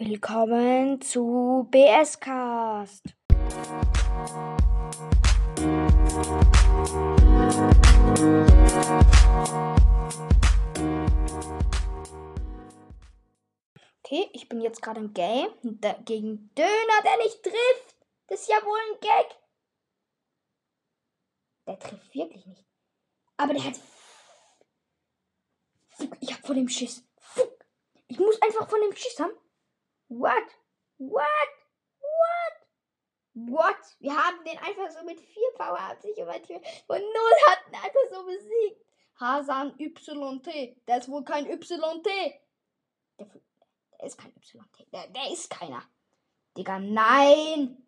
Willkommen zu BS Cast. Okay, ich bin jetzt gerade im Game gegen Döner, der nicht trifft. Das ist ja wohl ein Gag. Der trifft wirklich nicht. Aber der hat. Ich hab vor dem Schiss. Ich muss einfach von dem Schiss haben. What? What? What? What? Wir haben den einfach so mit 4 Power-Ups sich über von 0 hatten einfach so besiegt. Hasan YT. Der ist wohl kein YT. Der, der ist kein YT. Der, der ist keiner. Digga, nein.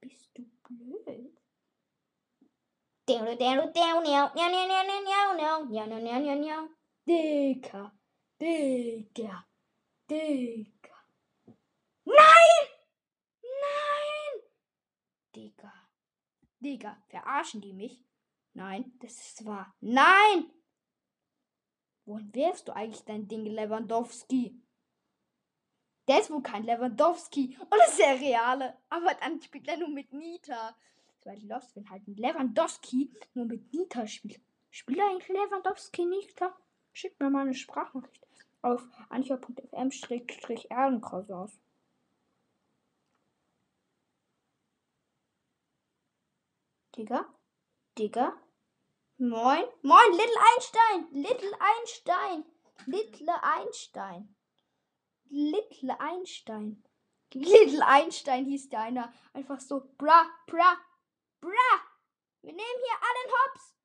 Bist du blöd? Digga. Digga. Digga. Nein! Nein! Digga. Digga, verarschen die mich? Nein, das ist wahr. Nein! Wohin wärst du eigentlich dein Ding, Lewandowski? Der ist wohl kein Lewandowski. Und das ist der reale. Aber dann spielt er nur mit Nita. Das war lost, wenn halt ein Lewandowski nur mit Nita spielt. Spielt eigentlich Lewandowski Nita? Schickt mir mal eine Sprachnachricht auf anchor.fm-erdenkraus aus. Digga, Digga, moin, moin, Little Einstein, Little Einstein, Little Einstein, Little Einstein, Little Einstein hieß der einer, einfach so, bra, bra, bra, wir nehmen hier allen Hops.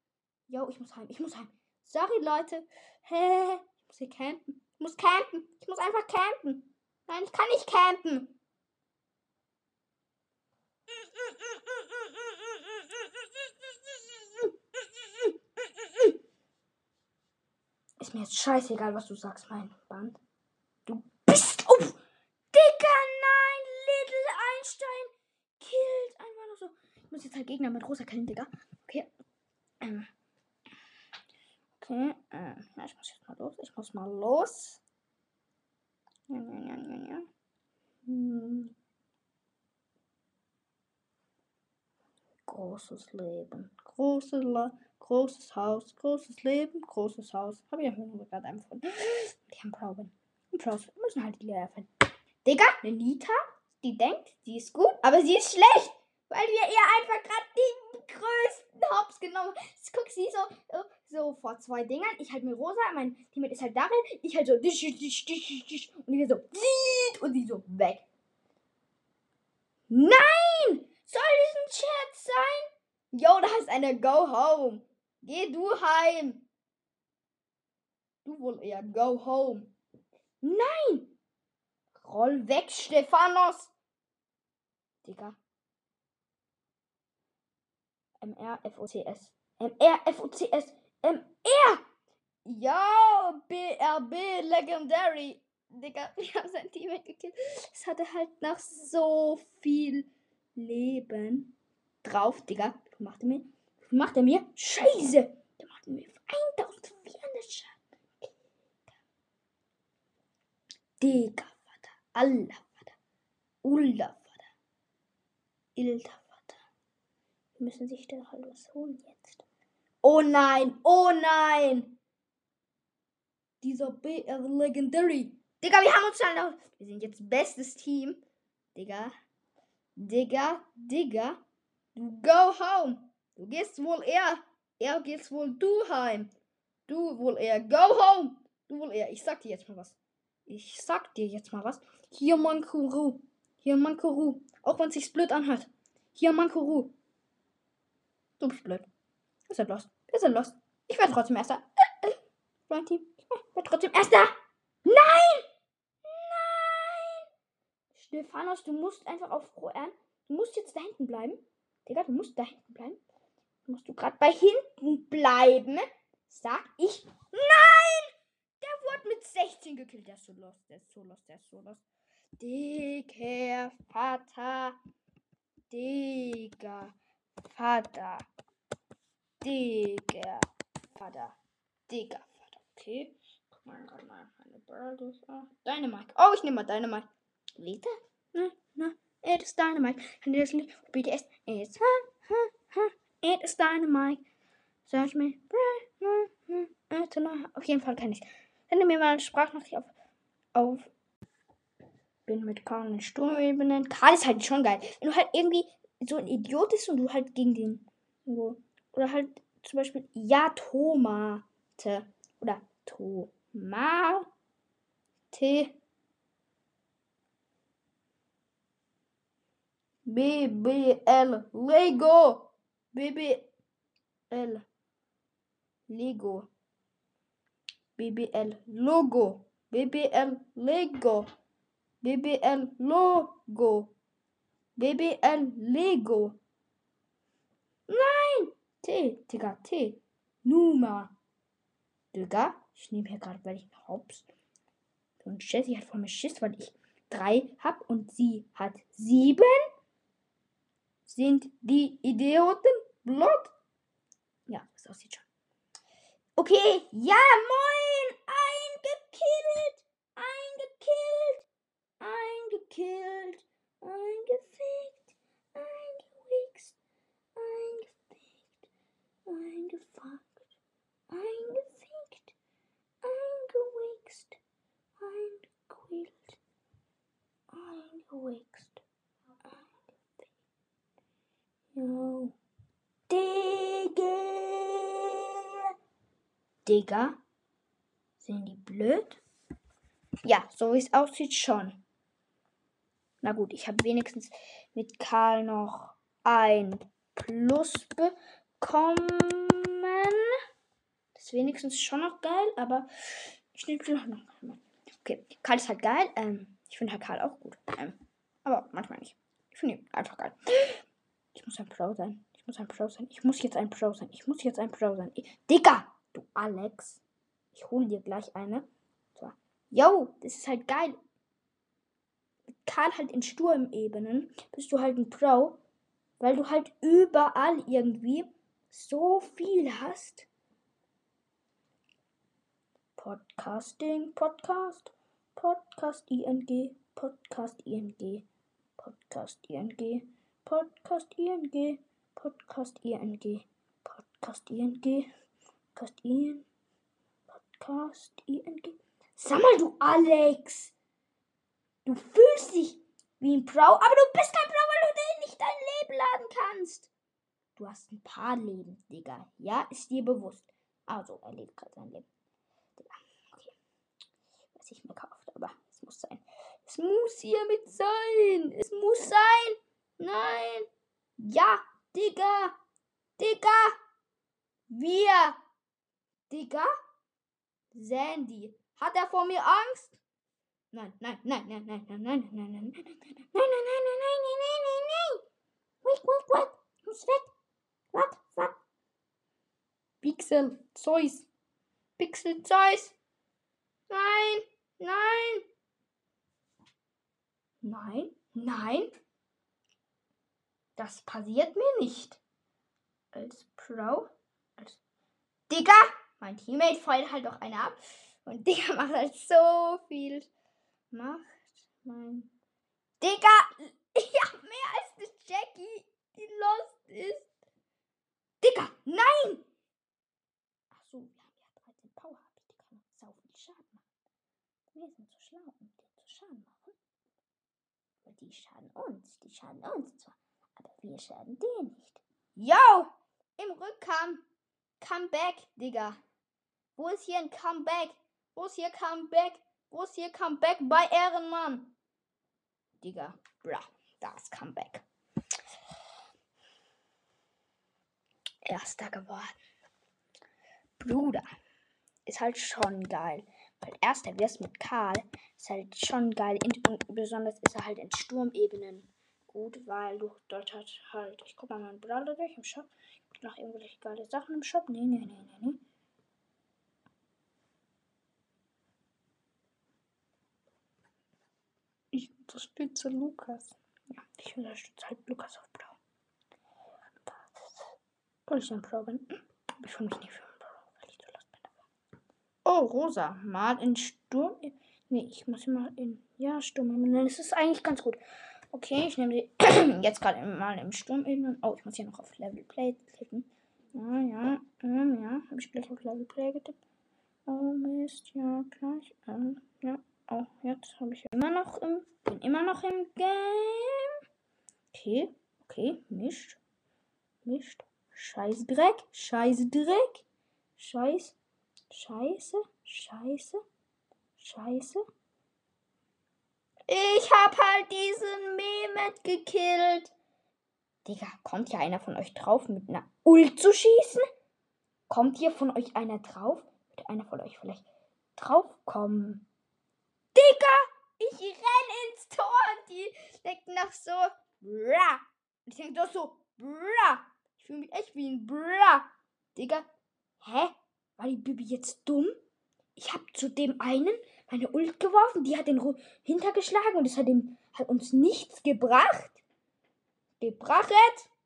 Yo, ich muss heim, ich muss heim. Sorry, Leute. Hä, ich muss hier campen. Ich muss campen. Ich muss einfach campen. Nein, ich kann nicht campen. Ist mir jetzt scheißegal, was du sagst, mein Band. Du bist. Oh! Dicker, nein! Little Einstein killt einfach nur so. Ich muss jetzt halt Gegner mit rosa killen, Digga. Okay. Ähm. Okay, äh, ich muss jetzt mal los. Ich muss mal los. Ja, ja, ja, ja. Hm. Großes Leben. Große Le großes Haus. Großes Leben. Großes Haus. Habe ich ja gerade empfunden. Die haben Proben. Und Pros müssen halt die Lehrer finden. Digga, eine Nita, die denkt, sie ist gut, aber sie ist schlecht. Weil wir ihr einfach gerade die größten Hops genommen haben. Guck, sie so, so vor zwei Dingern. Ich halt mit Rosa, mein Teammate ist halt darin. Ich halt so, und die so, und die so weg. Nein! Soll das ein Scherz sein? Yo, da ist eine Go Home. Geh du heim. Du wohl eher Go Home. Nein! Roll weg, Stephanos. Digga. M-R-F-O-C-S. M-R-F-O-C-S. M-R! Ja, BRB Legendary. Digga, wir haben sein Team gekillt. Es hatte halt noch so viel Leben drauf, Digga. Macht er mir? Macht er mir? Scheiße! Der macht mir 1400 Schaden. Digga, Vater. Allah, Vater. Ulla, Vater. Ilda, müssen sich da halt was holen jetzt. Oh nein, oh nein! Dieser BR Legendary. Digga, wir haben uns schon noch. Wir sind jetzt bestes Team. Digga. Digga, Digga. Go home. Du gehst wohl eher. Er gehst wohl du heim. Du wohl eher. Go home. Du wohl eher. Ich sag dir jetzt mal was. Ich sag dir jetzt mal was. Hier Mankuru. Hier Mankuru. Auch wenn es sich blöd anhört. Hier Mankuru. Du bist blöd. Wir sind lost. Wir sind lost. Ich werde trotzdem Erster. Mein Team. Ich werde trotzdem Erster. Nein! Nein! Stephanos, du musst einfach auf Rohan. Du musst jetzt da hinten bleiben. Digga, du musst da hinten bleiben. Musst du gerade bei hinten bleiben? Sag ich. Nein! Der wurde mit 16 gekillt. Der ist so lost. Der ist so lost. Der ist so lost. Dicker Vater. Digga. Vater. Digger Vater. Digger Vater. Okay. Guck mal gerade mal meine. Oh, Dynamite. Oh, ich nehme mal Dynamite. Lita? Na, na, it is dynamite. And is BTS. It's ha, ha, ha. It is dynamite. Search me. Auf jeden Fall kann ich. Sende mir mal eine Sprachnachricht auf, auf bin mit Karl in Sturmebenen. Karl ist halt schon geil. Wenn du halt irgendwie so ein Idiot bist und du halt gegen den. Oder halt zum Beispiel Ja Tomate. Oder Tomate. BBL Lego. BBL Lego. BBL Logo. BBL Lego. BBL Logo. BBL Lego. Nein! T, Digga, T. Numa. Digga, ich nehme hier gerade, ich hops. Und Jessie hat vor mir Schiss, weil ich drei hab und sie hat sieben. Sind die Idioten blöd? Ja, das aussieht schon. Okay, ja, moin! Eingekillt! Eingekillt! Eingekillt! Eingefickt! Eingewichst! Eingefickt! Eingefuckt! Eingefickt! Eingewichst! Eingequält! Eingewichst! Eingefickt! Jo. Digga! Digga? Sind die blöd? Ja, so wie es aussieht schon. Na gut, ich habe wenigstens mit Karl noch ein Plus bekommen. Das ist wenigstens schon noch geil, aber ich nehme noch noch. Okay, Karl ist halt geil. Ähm, ich finde halt Karl auch gut. Ähm, aber manchmal nicht. Ich finde ihn einfach geil. Ich muss ein Pro sein. Ich muss ein Pro sein. Ich muss jetzt ein Pro sein. Ich muss jetzt ein Pro sein. Ich, Digga! Du Alex. Ich hole dir gleich eine. So. Yo, das ist halt geil. Karl halt in Sturmebenen bist du halt ein Pro, weil du halt überall irgendwie so viel hast. Podcasting, Podcast, Podcast ING, Podcast ING, Podcast ING, Podcast ING, Podcast ING, Podcast ING, Podcast ING, Podcast ING. Sag mal, du Alex! Du fühlst dich wie ein Pro, aber du bist kein Pro, weil du nicht dein Leben laden kannst. Du hast ein paar Leben, Digga. Ja, ist dir bewusst. Also, er lebt gerade sein Leben. Digga, okay. Was ich mir kauft, aber es muss sein. Es muss hiermit sein. Es muss sein. Nein. Ja, Digga. Digga. Wir. Digga. Sandy. Hat er vor mir Angst? Nein, nein, nein, nein, nein, nein, nein, nein, nein, nein, nein, nein, nein, nein, nein, nein, nein, nein, nein, nein. Wait, wait, wait. Muss weg. Was, was? Pixel, Zeus. Pixel, Zeus. Nein, nein. Nein, nein. Das passiert mir nicht. Als Pro. Als Digga. Mein Teammate feuert halt doch eine ab. Und Digga macht halt so viel. Macht mein. Digga! Ich hab mehr als eine Jackie, die lost ist. Digga, nein! Ach so, wir haben ja 13 Power. Die kann sau viel Schaden machen. Wir sind so schlau, um den zu Schaden machen. Und die schaden uns. Die schaden uns zwar. Aber wir schaden denen nicht. Yo! Im Rückkampf. Comeback, Digga. Wo ist hier ein Comeback? Wo ist hier Comeback? Wo ist hier Comeback bei Ehrenmann? Digga, bra, da ist Comeback. Erster geworden. Bruder, ist halt schon geil. Weil erster wirst mit Karl ist halt schon geil. Und besonders ist er halt in Sturmebenen gut, weil du dort halt. Ich guck mal meinen Bruder durch im Shop. Noch irgendwelche geile Sachen im Shop? Nee, nee, nee, nee, nee. Ich unterstütze Lukas. Ja, ich unterstütze halt Lukas auf Blau. Weil ich ein Pro bin. Ich fühle mich nicht für ein Pro, weil ich zu lost bin. Oh, Rosa. Mal in Sturm. Nee, ich muss mal in. Ja, Sturm. Das ist eigentlich ganz gut. Okay, ich nehme die jetzt gerade mal im Sturm eben. Oh, ich muss hier noch auf Level Play klicken. Ja, ja, ähm, ja. Habe ich gleich auf Level Play getippt. Oh Mist, ja, gleich. Ähm, ja. Oh, jetzt habe ich immer noch im. Bin immer noch im Game. Okay, okay, mischt. Mischt. Scheiß Dreck. Scheiß Dreck. Scheiß. Scheiße. Scheiße. Scheiße. Ich hab halt diesen Mehmet gekillt. Digga, kommt hier einer von euch drauf, mit einer Ult zu schießen? Kommt hier von euch einer drauf? Wird einer von euch vielleicht draufkommen? Digga, ich renn ins Tor und die denken nach so, bra. Ich denke doch so, bra. Ich fühle mich echt wie ein bra. Digga, hä? War die Bibi jetzt dumm? Ich hab zu dem einen meine Ult geworfen, die hat den hintergeschlagen und es hat, hat uns nichts gebracht. Gebracht,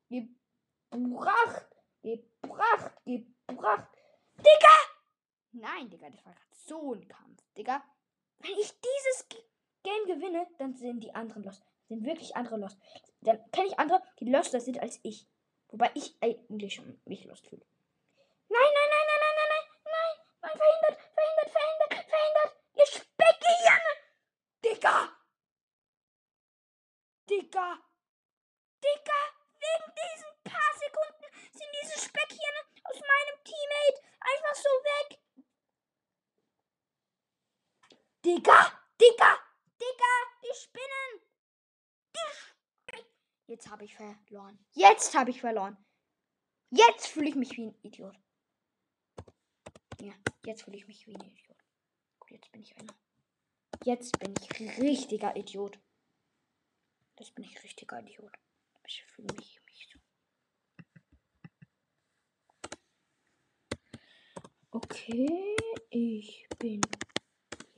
gebracht, gebracht, gebracht. Digga! Nein, Digga, das war gerade so ein Kampf, Digga. Wenn ich dieses Game gewinne, dann sind die anderen lost. Sind wirklich andere lost. Dann kenne ich andere, die loster sind als ich. Wobei ich eigentlich schon mich lost fühle. Nein, nein, nein, nein, nein, nein, nein, nein. Nein, verhindert, verhindert, verhindert, verhindert. Ihr Speckgehirne! Digga! Digga! Wegen diesen paar Sekunden sind diese Speckhirne aus meinem Teammate einfach so weg. Digga! Digga! Digga! Die Spinnen! Die Spinnen! Jetzt habe ich verloren. Jetzt habe ich verloren. Jetzt fühle ich mich wie ein Idiot. Ja, jetzt fühle ich mich wie ein Idiot. Jetzt bin ich einer. Jetzt bin ich richtiger Idiot. Jetzt bin ich richtiger Idiot. Ich fühle mich nicht so. Okay, ich bin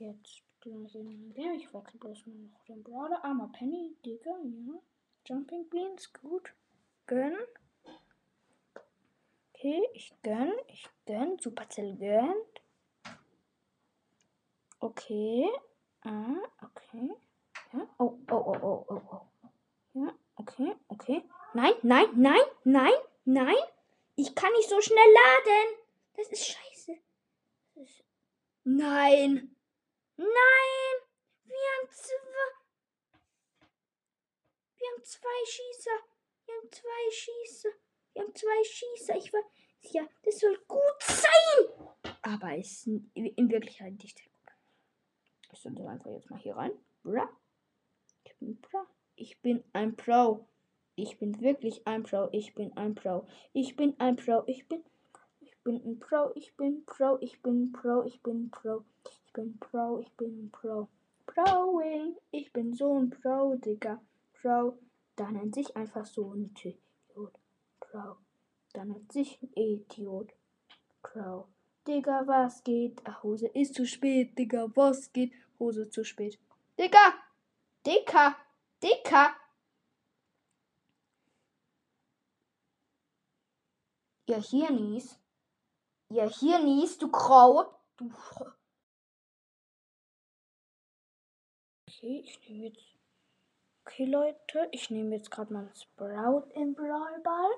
jetzt gleich in der. Ich wechsle bloß mal noch den Brawler. Armer Penny, Digga, ja. Jumping Beans, gut. Gönn. Okay, ich gönn, ich gönn. Supercell gönnt. Okay. Ah, okay. Ja. Oh, oh, oh, oh, oh, oh. Ja, okay, okay. Nein, nein, nein, nein, nein. Ich kann nicht so schnell laden. Das ist scheiße. Das ist nein. Nein. Wir haben zwei. Wir haben zwei Schießer. Wir haben zwei Schießer. Wir haben zwei Schießer. Ich war. Ja, das soll gut sein. Aber es ist in Wirklichkeit nicht ich setze einfach jetzt mal hier rein. Bra. Ich bin Bra. Ich bin ein Pro. Ich bin wirklich ein Pro. Ich bin ein Pro. Ich bin ein Pro. Ich bin. Ich bin ein Pro. Ich bin Pro. Ich bin Pro. Ich bin Pro. Ich bin Pro. Ich bin Pro. Proing. Ich bin so ein Pro, Digga. Pro. Da nennt sich einfach so ein Idiot. Pro. Da nennt sich ein Idiot. Pro. Digga, was geht? Ach, Hose ist zu spät, Digga, was geht? Hose zu spät. Digga! Dicker! Dicker! Ihr Hirnis. Ihr Hirnis, du Grau. Du. Okay, ich nehme jetzt. Okay, Leute, ich nehme jetzt gerade mal Sprout im Brawlball.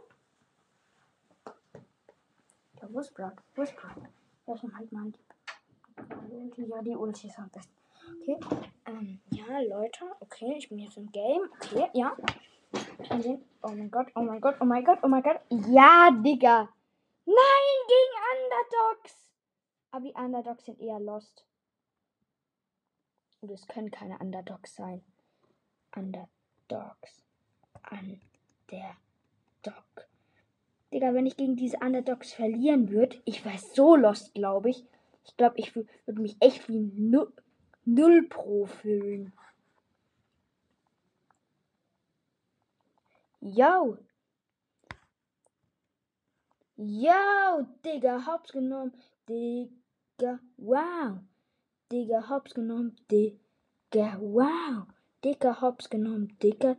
Ja, wo ist Sprout? Wo ist Sprout? Ja, nehme halt mal die. Ja, die Ulti ist am besten. Okay. Ähm, ja, Leute. Okay, ich bin jetzt im Game. Okay, ja. Oh mein Gott, oh mein Gott, oh mein Gott, oh mein Gott. Ja, Digga. Nein, gegen Underdogs. Aber die Underdogs sind eher lost. Und es können keine Underdogs sein. Underdogs. Underdog. Digga, wenn ich gegen diese Underdogs verlieren würde, ich wäre so lost, glaube ich. Ich glaube, ich würde mich echt wie null null Pro fühlen. Yo. Yo, Digga, hops genommen. Digga, wow. Digga, hops genommen. Digga, wow. Digga, hops genommen. Digga,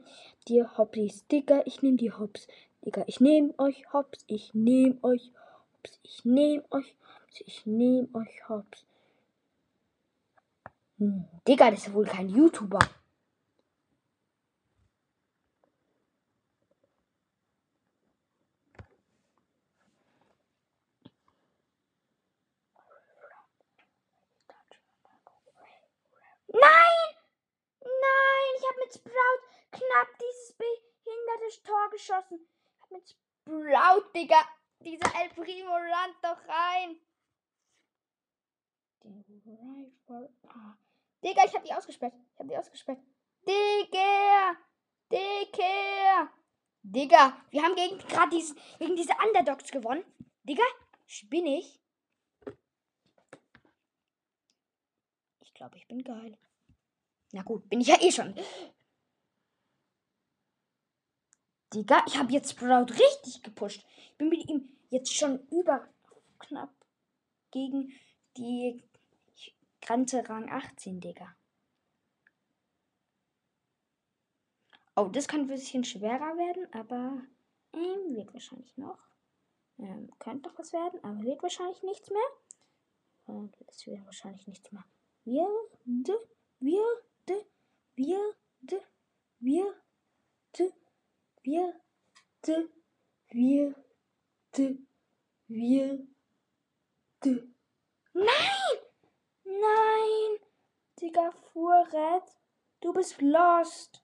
dir Hopsis. Digga, ich nehm die Hops. Digga, ich nehm euch Hops. Ich nehm euch Hops. Ich nehm euch Hops. Ich nehm euch Hops. Hm, Digga, das ist wohl kein YouTuber. Nein! Nein, ich habe mit Sprout knapp dieses behinderte Tor geschossen. Ich habe mit Sprout, Digga. Dieser El Primo rannt doch rein. Digga, ich hab die ausgesperrt. Ich hab die ausgesperrt. Digga! Digga! Digga, wir haben gegen gerade diese, gegen diese Underdogs gewonnen. Digga, spinne ich? Glaube, ich bin geil. Na gut, bin ich ja eh schon. Digga, ich habe jetzt Sprout richtig gepusht. Ich bin mit ihm jetzt schon über knapp gegen die Grenze Rang 18, Digga. Oh, das kann ein bisschen schwerer werden, aber ähm, wird wahrscheinlich noch. Ähm, könnte noch was werden, aber wird wahrscheinlich nichts mehr. Und es wird wahrscheinlich nichts mehr. Wird, wird, wird, wird, wir, de, wir, de, wir, de. Nein! Nein! Digga, Fuhrrad. Du bist lost.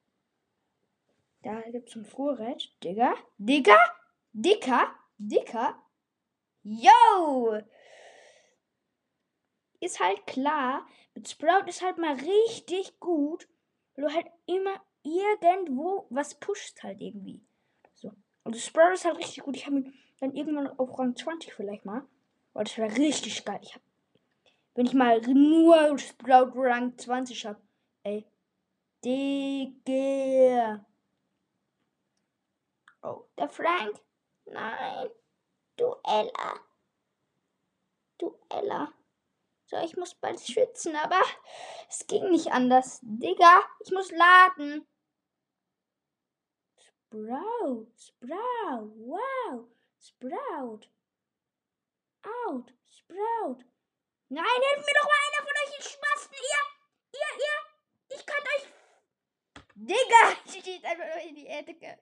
Da gibt's ein Fuhrrad. Digga, Digga, Dicker, Dicker. Yo! Ist halt klar, mit Sprout ist halt mal richtig gut, weil du halt immer irgendwo was pusht halt irgendwie. So. Und Sprout ist halt richtig gut. Ich habe ihn dann irgendwann auf Rang 20 vielleicht mal. Weil das wäre richtig geil. Ich hab, wenn ich mal nur Sprout Rang 20 habe. Ey. Digga. Oh, der Frank. Nein. Du Ella. So, ich muss bald schützen, aber es ging nicht anders. Digga, ich muss laden. Sprout, Sprout, wow, Sprout. Out, Sprout. Nein, hilf mir doch mal einer von euch in Spasten. Ihr, ihr, ihr, ich kann euch. Digga, ich steht einfach nur in die Ecke.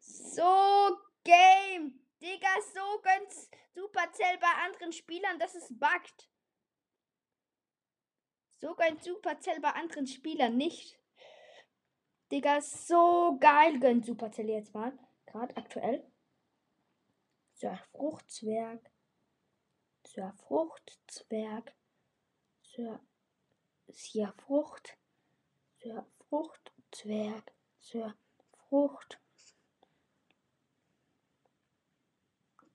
So Game. Digga, so ganz Supercell bei anderen Spielern, dass es buggt. Sogar ein Supercell bei anderen Spielern nicht. Digga, so geil gönnt Supercell jetzt mal. Gerade aktuell. Sir Fruchtzwerg. Sir Fruchtzwerg. Sir, Sir Frucht. Sir Fruchtzwerg. Sir Frucht.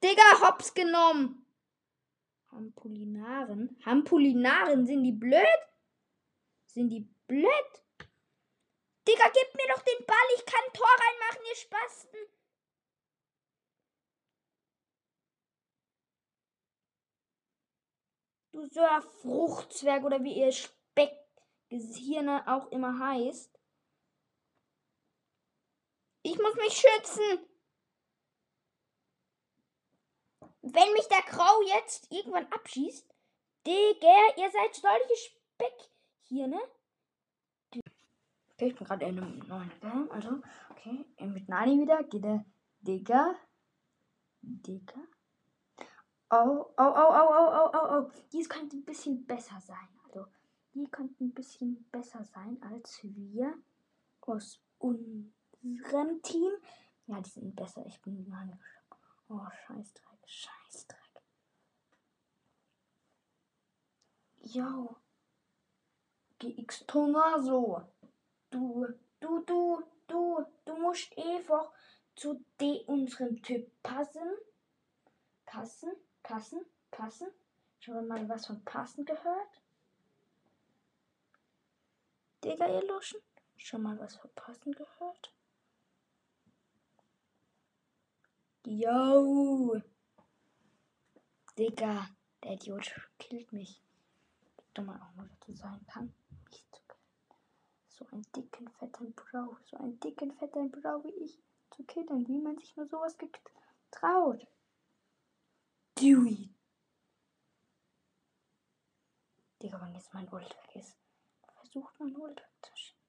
Digga, hops genommen. Hampulinaren. Hampulinaren, sind die blöd? Sind die blöd? Digga, gib mir doch den Ball. Ich kann ein Tor reinmachen, ihr Spasten. Du so ein Fruchtzwerg oder wie ihr Speckgehirne auch immer heißt. Ich muss mich schützen. Wenn mich der Grau jetzt irgendwann abschießt, Digga, ihr seid solche Speck hier, ne? Okay, ich bin gerade in einem neuen Game, also, okay, mit Nani wieder, geht der Digga, Digga. Oh, oh, oh, oh, oh, oh, oh, oh. Dies könnte ein bisschen besser sein. Also, die könnten ein bisschen besser sein als wir aus unserem Team. Ja, die sind besser. Ich bin mal Oh, Scheißdreck, Scheißdreck. Jo. GX Tomaso. Du, du, du, du, du musst einfach zu de unserem Typ passen. Passen, passen, passen. Schon mal was von passen gehört? Digga, ihr Luschen? Schon mal was von passen gehört? Yo! Digga, der Idiot killt mich. Dummer auch nur dazu sein kann. So einen dicken, fetten Bro. So einen dicken, fetten Bro wie ich zu killen. Wie man sich nur sowas getraut. Dewey. Digga, wann jetzt mein Ult weg ist. versucht man wohl wegzuschieben.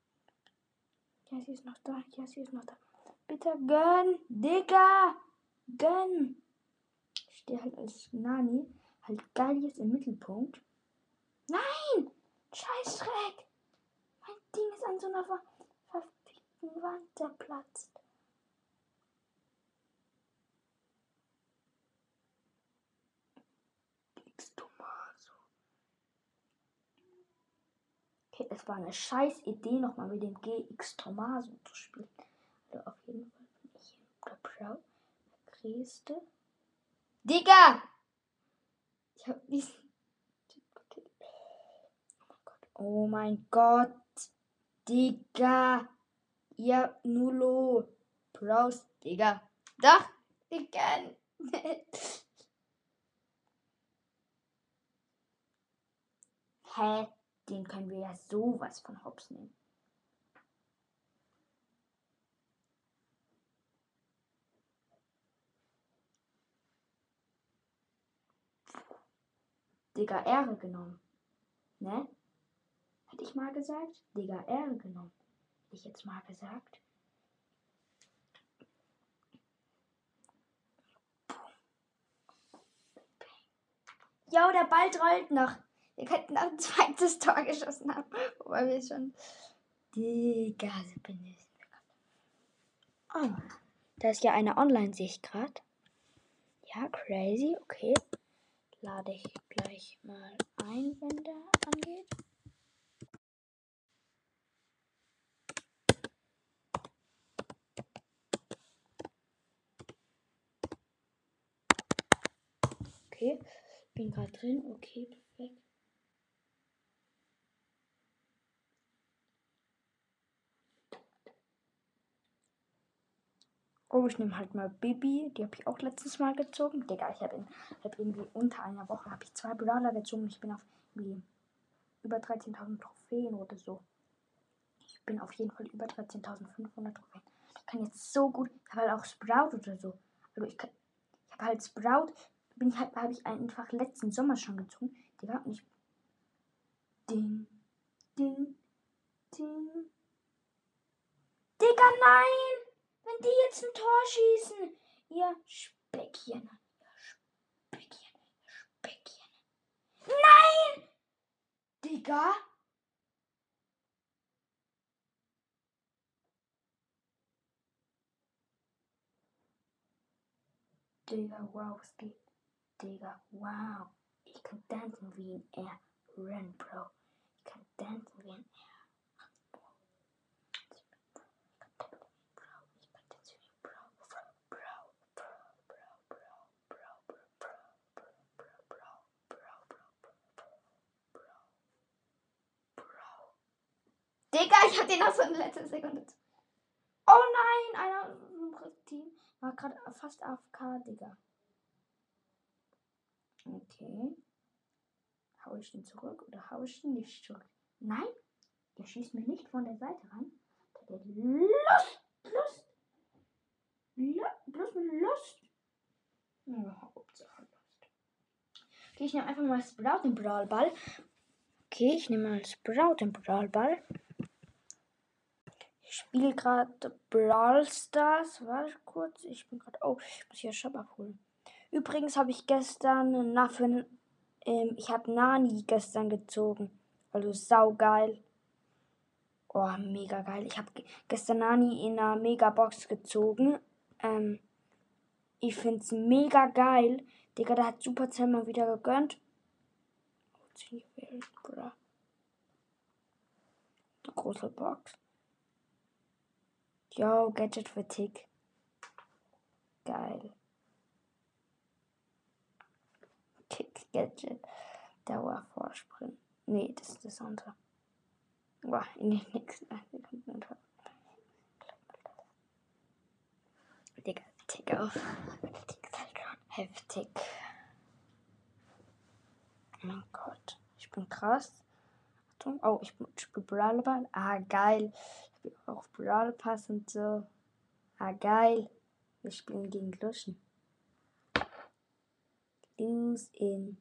Ja, sie ist noch da. Ja, sie ist noch da. Bitte gönn, Digga! Gönn! Ich stehe halt als Nani halt geil jetzt im Mittelpunkt. Nein! Scheiß Schreck! Mein an so einer ver verfickten Wand zerplatzt. Okay, es war eine scheiß Idee, nochmal mit dem GX Tomaso zu spielen. Also auf jeden Fall bin ich der Pro. Der Größte. Digga! Ich hab diesen. Oh mein Gott. Digga. Ja, Nulo. Pros, Digga. Doch, Digga. Hä? Den können wir ja sowas von Hops nehmen. Digga, Ehre genommen. Ne? Hätte ich mal gesagt? Digga, Ehre genommen. Hätte ich jetzt mal gesagt? Jo, der Ball rollt noch. Wir könnten auch ein zweites Tor geschossen haben. Wobei wir schon. Digga, so ich. Oh, da ist ja eine Online-Sicht gerade. Ja, crazy, okay. Lade ich gleich mal ein, wenn der angeht. Okay, bin gerade drin. Okay, perfekt. Oh, ich nehme halt mal Bibi. Die habe ich auch letztes Mal gezogen. Digga, ich habe hab irgendwie unter einer Woche habe ich zwei Brawler gezogen. Ich bin auf über 13.000 Trophäen oder so. Ich bin auf jeden Fall über 13.500 Trophäen. Ich kann jetzt so gut. Ich habe halt auch Sprout oder so. Also ich, ich habe halt Sprout. Bin ich halt, habe ich einfach letzten Sommer schon gezogen. Digga, und ich. Ding. Ding. Ding. Digga, nein! Wenn die jetzt ein Tor schießen. Ihr Speckchen. Speckchen. Ihr Speckchen. Nein! Digga. Digga, wow, was geht? Digga, wow. Ich kann tanzen wie ein Aaron, Bro. Ich kann tanzen wie ein Digga, ich hab den noch so in letzter Sekunde. Oh nein, einer im Team war gerade fast AFK, Digga. Okay. Hau ich den zurück oder hau ich den nicht zurück? Nein, der schießt mir nicht von der Seite rein. Der hat Lust, Lust. Lust, Lust. Hauptsache Lust. Okay, ich nehme einfach mal Sprout den Brawlball. Okay, ich nehme mal Sprout den Brawlball. Ich spiele gerade Brawl Stars. Warte kurz. Ich bin gerade. Oh, ich muss hier Shop abholen. Übrigens habe ich gestern Naffen. Ähm, ich habe Nani gestern gezogen. Also saugeil. Oh, mega geil. Ich habe gestern Nani in einer Mega-Box gezogen. Ähm, ich finde es mega geil. Digga, da hat Supercell mal wieder gegönnt. Große Box. Yo, Gadget für Tick. Geil. Tick Gadget. Dauervorsprint. Nee, das ist das andere. Boah, in den nächsten Sekunden. Digga, Tick auf. Heftig. Oh mein Gott. Ich bin krass. Achtung. Oh, ich spiele Brawlball. Ah, geil auf Brawl Pass und so. Ah, geil. Wir spielen gegen Luschen. Lose in.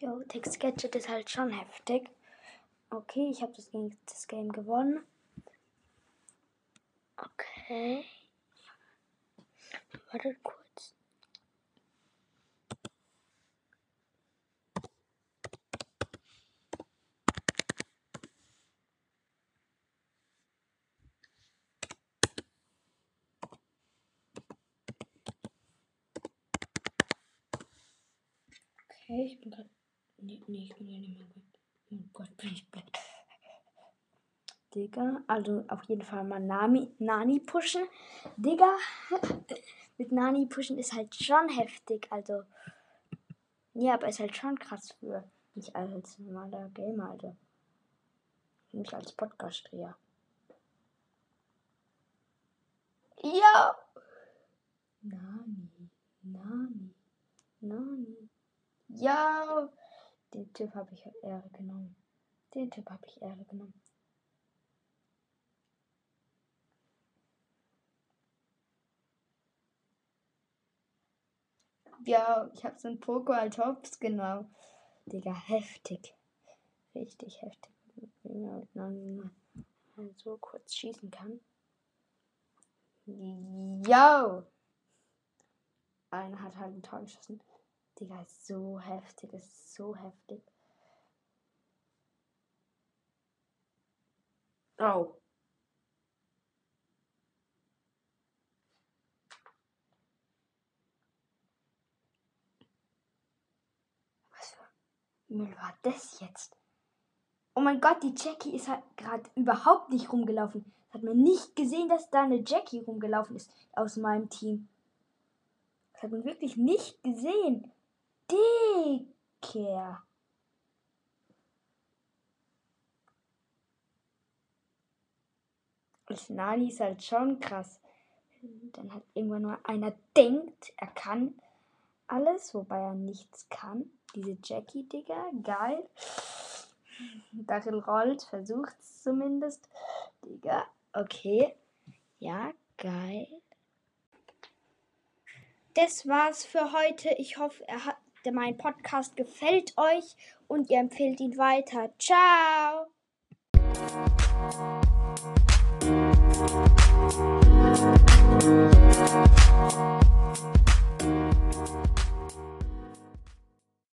Jo, Text Gadget ist halt schon heftig. Okay, ich habe das, das Game gewonnen. Okay. Warte kurz. Okay, ich bin gerade. Nee, nee, ich bin ja nicht mehr gut. Oh Gott, bin ich blöd. Digga, also auf jeden Fall mal Nami, Nani pushen. Digga, mit Nani pushen ist halt schon heftig. Also, ja, aber ist halt schon krass für mich als normaler Gamer, also. Nicht als Podcast-Dreher. Ja! Nani, Nani, Nani. Ja! Den Typ habe ich Ehre genommen. Den Typ habe ich Ehre genommen. Ja, ich habe so ein Poco als Hops genau. Digga, heftig. Richtig heftig. Wenn man so kurz schießen kann. Yo! Einer hat halt ein Tor geschossen. Digga, ist so heftig, ist so heftig. Oh. Was für Müll war das jetzt? Oh mein Gott, die Jackie ist halt gerade überhaupt nicht rumgelaufen. Hat man nicht gesehen, dass da eine Jackie rumgelaufen ist aus meinem Team. Das hat man wirklich nicht gesehen. Dicker. Das Nani ist halt schon krass. Dann hat irgendwann nur einer denkt, er kann alles, wobei er nichts kann. Diese Jackie, Digga, geil. Daryl rollt, versucht es zumindest. Digga, okay. Ja, geil. Das war's für heute. Ich hoffe, er hat, mein Podcast gefällt euch und ihr empfehlt ihn weiter. Ciao!